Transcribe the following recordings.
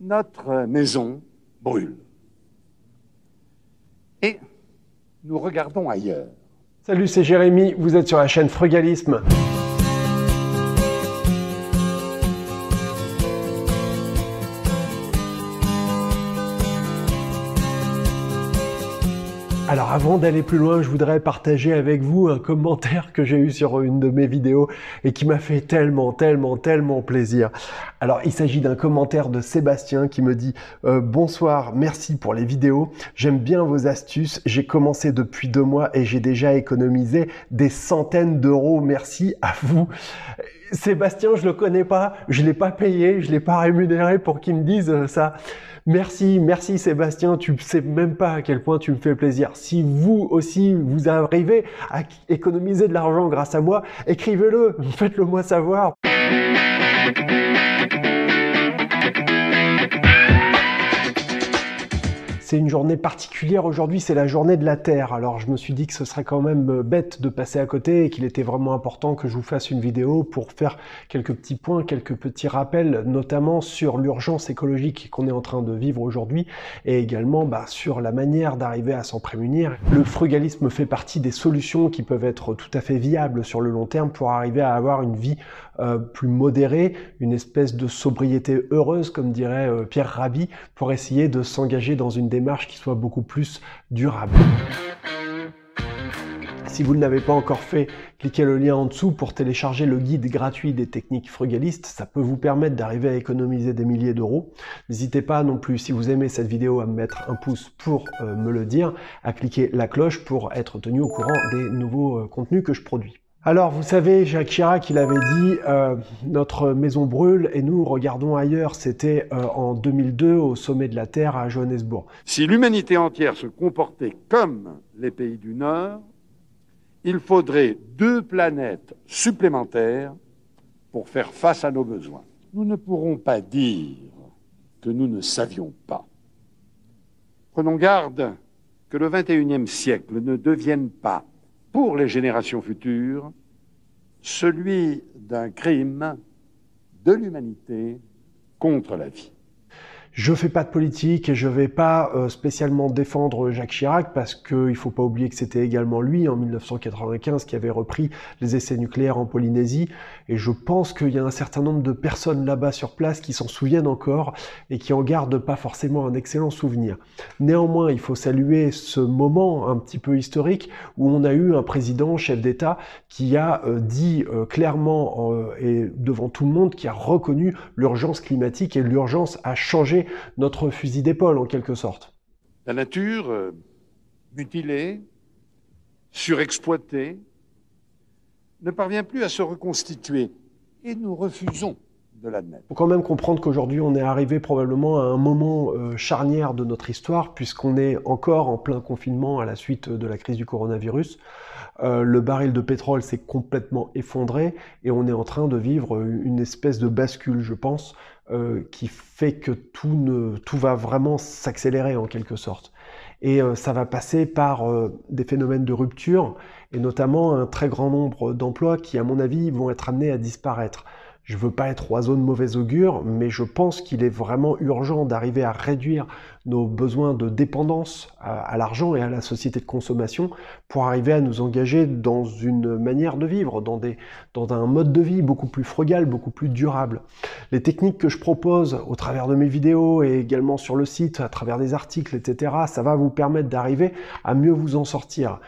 notre maison brûle. Et nous regardons ailleurs. Salut, c'est Jérémy, vous êtes sur la chaîne Frugalisme. Alors avant d'aller plus loin, je voudrais partager avec vous un commentaire que j'ai eu sur une de mes vidéos et qui m'a fait tellement, tellement, tellement plaisir. Alors il s'agit d'un commentaire de Sébastien qui me dit euh, Bonsoir, merci pour les vidéos, j'aime bien vos astuces, j'ai commencé depuis deux mois et j'ai déjà économisé des centaines d'euros, merci à vous. Sébastien, je le connais pas, je l'ai pas payé, je l'ai pas rémunéré pour qu'il me dise ça. Merci, merci Sébastien, tu sais même pas à quel point tu me fais plaisir. Si vous aussi, vous arrivez à économiser de l'argent grâce à moi, écrivez-le, faites-le moi savoir. C'est une journée particulière aujourd'hui, c'est la journée de la Terre. Alors je me suis dit que ce serait quand même euh, bête de passer à côté et qu'il était vraiment important que je vous fasse une vidéo pour faire quelques petits points, quelques petits rappels, notamment sur l'urgence écologique qu'on est en train de vivre aujourd'hui et également bah, sur la manière d'arriver à s'en prémunir. Le frugalisme fait partie des solutions qui peuvent être tout à fait viables sur le long terme pour arriver à avoir une vie euh, plus modérée, une espèce de sobriété heureuse, comme dirait euh, Pierre Rabhi, pour essayer de s'engager dans une démarche qui soit beaucoup plus durable. Si vous ne l'avez pas encore fait, cliquez le lien en dessous pour télécharger le guide gratuit des techniques frugalistes. Ça peut vous permettre d'arriver à économiser des milliers d'euros. N'hésitez pas non plus, si vous aimez cette vidéo, à me mettre un pouce pour euh, me le dire, à cliquer la cloche pour être tenu au courant des nouveaux contenus que je produis. Alors, vous savez, Jacques Chirac, il avait dit euh, notre maison brûle et nous regardons ailleurs. C'était euh, en 2002 au sommet de la Terre à Johannesburg. Si l'humanité entière se comportait comme les pays du Nord, il faudrait deux planètes supplémentaires pour faire face à nos besoins. Nous ne pourrons pas dire que nous ne savions pas. Prenons garde que le XXIe siècle ne devienne pas pour les générations futures celui d'un crime de l'humanité contre la vie. Je fais pas de politique et je vais pas euh, spécialement défendre Jacques Chirac parce qu'il faut pas oublier que c'était également lui en 1995 qui avait repris les essais nucléaires en Polynésie et je pense qu'il y a un certain nombre de personnes là-bas sur place qui s'en souviennent encore et qui en gardent pas forcément un excellent souvenir. Néanmoins, il faut saluer ce moment un petit peu historique où on a eu un président, chef d'État, qui a euh, dit euh, clairement et devant tout le monde, qui a reconnu l'urgence climatique et l'urgence à changer notre fusil d'épaule en quelque sorte. La nature, euh, mutilée, surexploitée, ne parvient plus à se reconstituer et nous refusons de l'admettre. Il faut quand même comprendre qu'aujourd'hui on est arrivé probablement à un moment euh, charnière de notre histoire puisqu'on est encore en plein confinement à la suite de la crise du coronavirus. Euh, le baril de pétrole s'est complètement effondré et on est en train de vivre une espèce de bascule, je pense, euh, qui fait que tout, ne, tout va vraiment s'accélérer en quelque sorte. Et euh, ça va passer par des phénomènes de rupture et notamment un très grand nombre d'emplois qui, à mon avis, vont être amenés à disparaître. Je veux pas être oiseau de mauvais augure, mais je pense qu'il est vraiment urgent d'arriver à réduire nos besoins de dépendance à, l'argent et à la société de consommation pour arriver à nous engager dans une manière de vivre, dans un mode de vie beaucoup plus frugal, beaucoup plus durable. Les techniques que je propose au travers de mes vidéos et également sur le site, à travers des articles, etc., ça va vous permettre d'arriver à mieux vous en sortir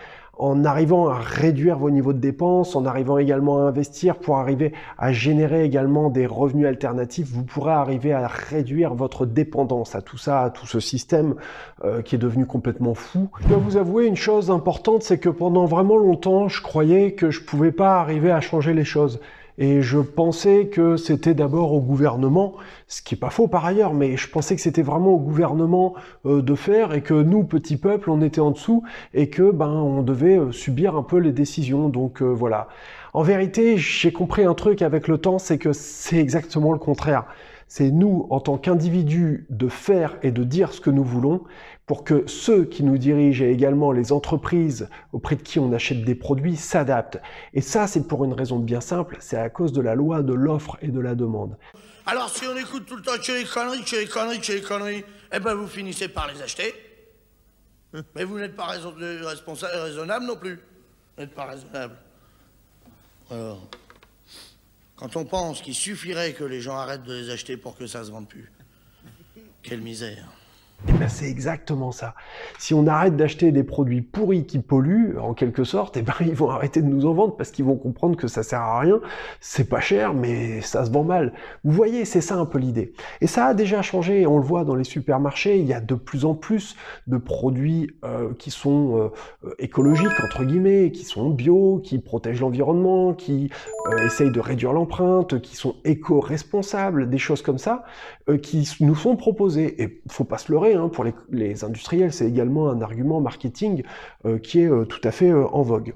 en arrivant à réduire vos niveaux de dépenses, en arrivant également à investir pour arriver à générer également des revenus alternatifs, vous pourrez arriver à réduire votre dépendance à tout ça, à tout ce système euh, qui est devenu complètement fou. Je dois vous avouer une chose importante, c'est que pendant vraiment longtemps, je croyais que je pouvais pas arriver à changer les choses. Et je pensais que c'était d'abord au gouvernement, ce qui est pas faux par ailleurs, mais je pensais que c'était vraiment au gouvernement euh, de faire et que nous, petits peuples, on était en dessous et que ben on devait euh, subir un peu les décisions. Donc euh, voilà. En vérité, j'ai compris un truc avec le temps, c'est que c'est exactement le contraire C'est nous, en tant qu'individus, de faire et de dire ce que nous voulons pour que ceux qui nous dirigent et également les entreprises auprès de qui on achète des produits s'adaptent. Et ça, c'est pour une raison bien simple, c'est à cause de la loi de l'offre et de la demande. Alors si on écoute tout le temps que les conneries, que les conneries, que les conneries, eh ben vous finissez par les acheter. Mais vous n'êtes pas responsable, raisonnable non plus. Vous n'êtes pas raisonnable. Alors, quand on pense qu'il suffirait que les gens arrêtent de les acheter pour que ça se vende plus, quelle misère. Eh ben, c'est exactement ça. Si on arrête d'acheter des produits pourris qui polluent, en quelque sorte, eh ben, ils vont arrêter de nous en vendre parce qu'ils vont comprendre que ça sert à rien. C'est pas cher, mais ça se vend mal. Vous voyez, c'est ça un peu l'idée. Et ça a déjà changé. On le voit dans les supermarchés. Il y a de plus en plus de produits euh, qui sont euh, écologiques entre guillemets, qui sont bio, qui protègent l'environnement, qui euh, essayent de réduire l'empreinte, qui sont éco-responsables, des choses comme ça, qui nous sont proposées. Et faut pas se leurrer Hein, pour les, industriels, c'est également un argument marketing euh, qui est euh, tout à fait euh, en vogue.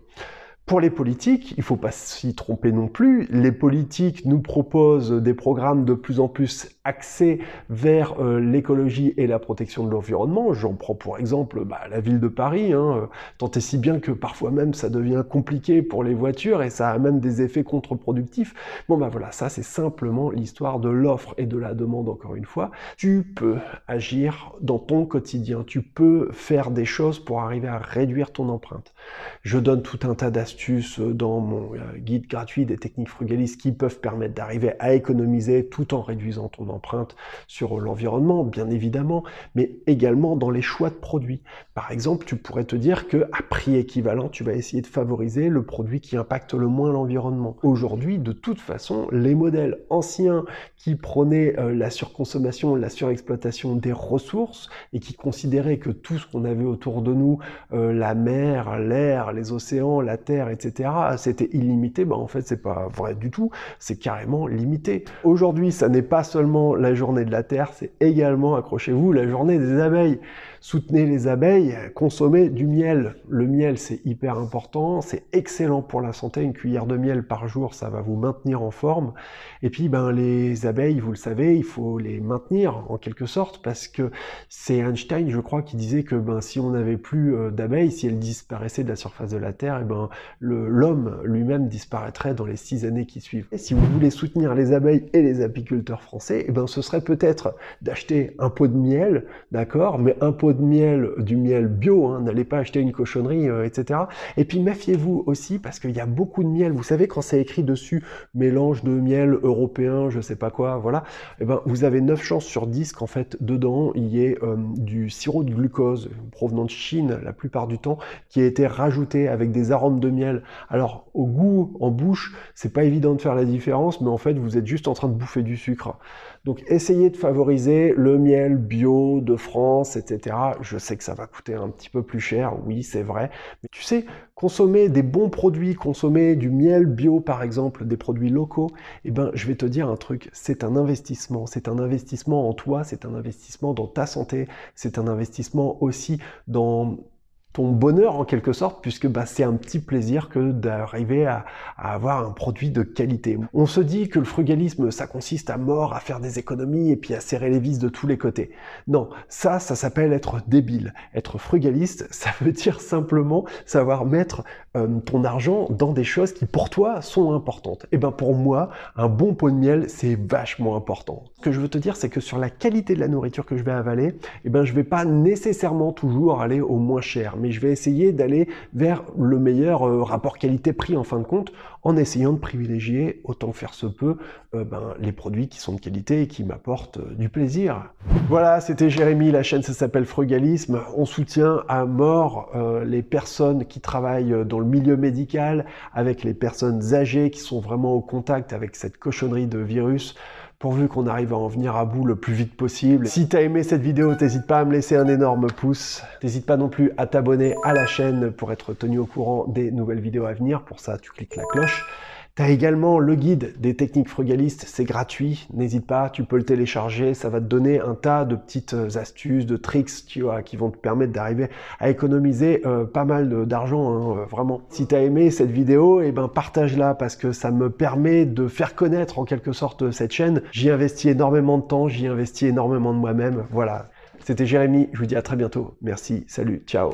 Pour les politiques, il ne faut pas s'y tromper non plus. Les politiques nous proposent des programmes de plus en plus axés vers euh, l'écologie et la protection de l'environnement. J'en prends pour exemple bah, la ville de Paris, hein, euh, tant et si bien que parfois même ça devient compliqué pour les voitures et ça a même des effets contre-productifs. Bon bah voilà, ça c'est simplement l'histoire de l'offre et de la demande encore une fois. Tu peux agir dans ton quotidien, tu peux faire des choses pour arriver à réduire ton empreinte. Je donne tout un tas d'astuces dans mon euh, guide gratuit des techniques frugalistes qui peuvent permettre d'arriver à économiser tout en réduisant ton empreinte sur l'environnement, bien évidemment, mais également dans les choix de produits. Par exemple, tu pourrais te dire que à prix équivalent, tu vas essayer de favoriser le produit qui impacte le moins l'environnement. Aujourd'hui, de toute façon, les modèles anciens qui prônaient euh, la surconsommation, la surexploitation des ressources et qui considéraient que tout ce qu'on avait autour de nous, euh, la mer, l'air, les océans, la terre, etc., c'était illimité, ben en fait c'est pas vrai du tout, c'est carrément limité. Aujourd'hui, ça n'est pas seulement la journée de la Terre, c'est également, accrochez-vous, la journée des abeilles. Soutenez les abeilles, consommez du miel. Le miel, c'est hyper important, c'est excellent pour la santé. Une cuillère de miel par jour, ça va vous maintenir en forme. Et puis, ben, les abeilles, vous le savez, il faut les maintenir en quelque sorte parce que c'est Einstein, je crois, qui disait que ben, si on n'avait plus euh, d'abeilles, si elles disparaissaient de la surface de la Terre, et ben, l'homme lui-même disparaîtrait dans les six années qui suivent. Et si vous voulez soutenir les abeilles et les apiculteurs français, et ben, ce serait peut-être d'acheter un pot de miel, d'accord, mais un pot de miel, du miel bio, hein, n'allez pas acheter une cochonnerie, euh, etc. Et puis méfiez-vous aussi parce qu'il y a beaucoup de miel. Vous savez quand c'est écrit dessus mélange de miel européen, je sais pas quoi, voilà. Et eh ben vous avez 9 chances sur 10 qu'en fait dedans il y ait euh, du sirop de glucose provenant de Chine la plupart du temps qui a été rajouté avec des arômes de miel. Alors au goût en bouche, c'est pas évident de faire la différence, mais en fait vous êtes juste en train de bouffer du sucre. Donc essayez de favoriser le miel bio de France, etc. Je sais que ça va coûter un petit peu plus cher, oui c'est vrai. Mais tu sais, consommer des bons produits, consommer du miel bio par exemple, des produits locaux, eh ben je vais te dire un truc, c'est un investissement. C'est un investissement en toi, c'est un investissement dans ta santé, c'est un investissement aussi dans ton bonheur en quelque sorte, puisque bah, c'est un petit plaisir que d'arriver à, avoir un produit de qualité. On se dit que le frugalisme, ça consiste à mort, à faire des économies et puis à serrer les vis de tous les côtés. Non, ça, ça s'appelle être débile. Être frugaliste, ça veut dire simplement savoir mettre euh, ton argent dans des choses qui pour toi sont importantes. Et eh ben pour moi, un bon pot de miel, c'est vachement important. Ce que je veux te dire, c'est que sur la qualité de la nourriture que je vais avaler, et eh ben je vais pas nécessairement toujours aller au moins cher je vais essayer d'aller vers le meilleur euh, rapport qualité-prix en fin de compte, en essayant de privilégier, autant faire se peut, euh, ben, les produits qui sont de qualité et qui m'apportent euh, du plaisir. Voilà, c'était Jérémy, la chaîne s'appelle Frugalisme. On soutient à mort les personnes qui travaillent dans le milieu médical, avec les personnes âgées qui sont vraiment au contact avec cette cochonnerie de virus pourvu qu'on arrive à en venir à bout le plus vite possible. Si t'as aimé cette vidéo, n'hésite pas à me laisser un énorme pouce. N'hésite pas non plus à t'abonner à la chaîne pour être tenu au courant des nouvelles vidéos à venir. Pour ça, tu cliques la cloche. T'as également le guide des techniques frugalistes, c'est gratuit, n'hésite pas, tu peux le télécharger, ça va te donner un tas de petites astuces, de tricks, tu qui vont te permettre d'arriver à économiser euh, pas mal d'argent, hein, euh, vraiment. Si t'as aimé cette vidéo, eh ben partage-la parce que ça me permet de faire connaître en quelque sorte cette chaîne. J'y investis énormément de temps, j'y investis énormément de moi-même, voilà. C'était Jérémy, je vous dis à très bientôt. Merci, salut, ciao.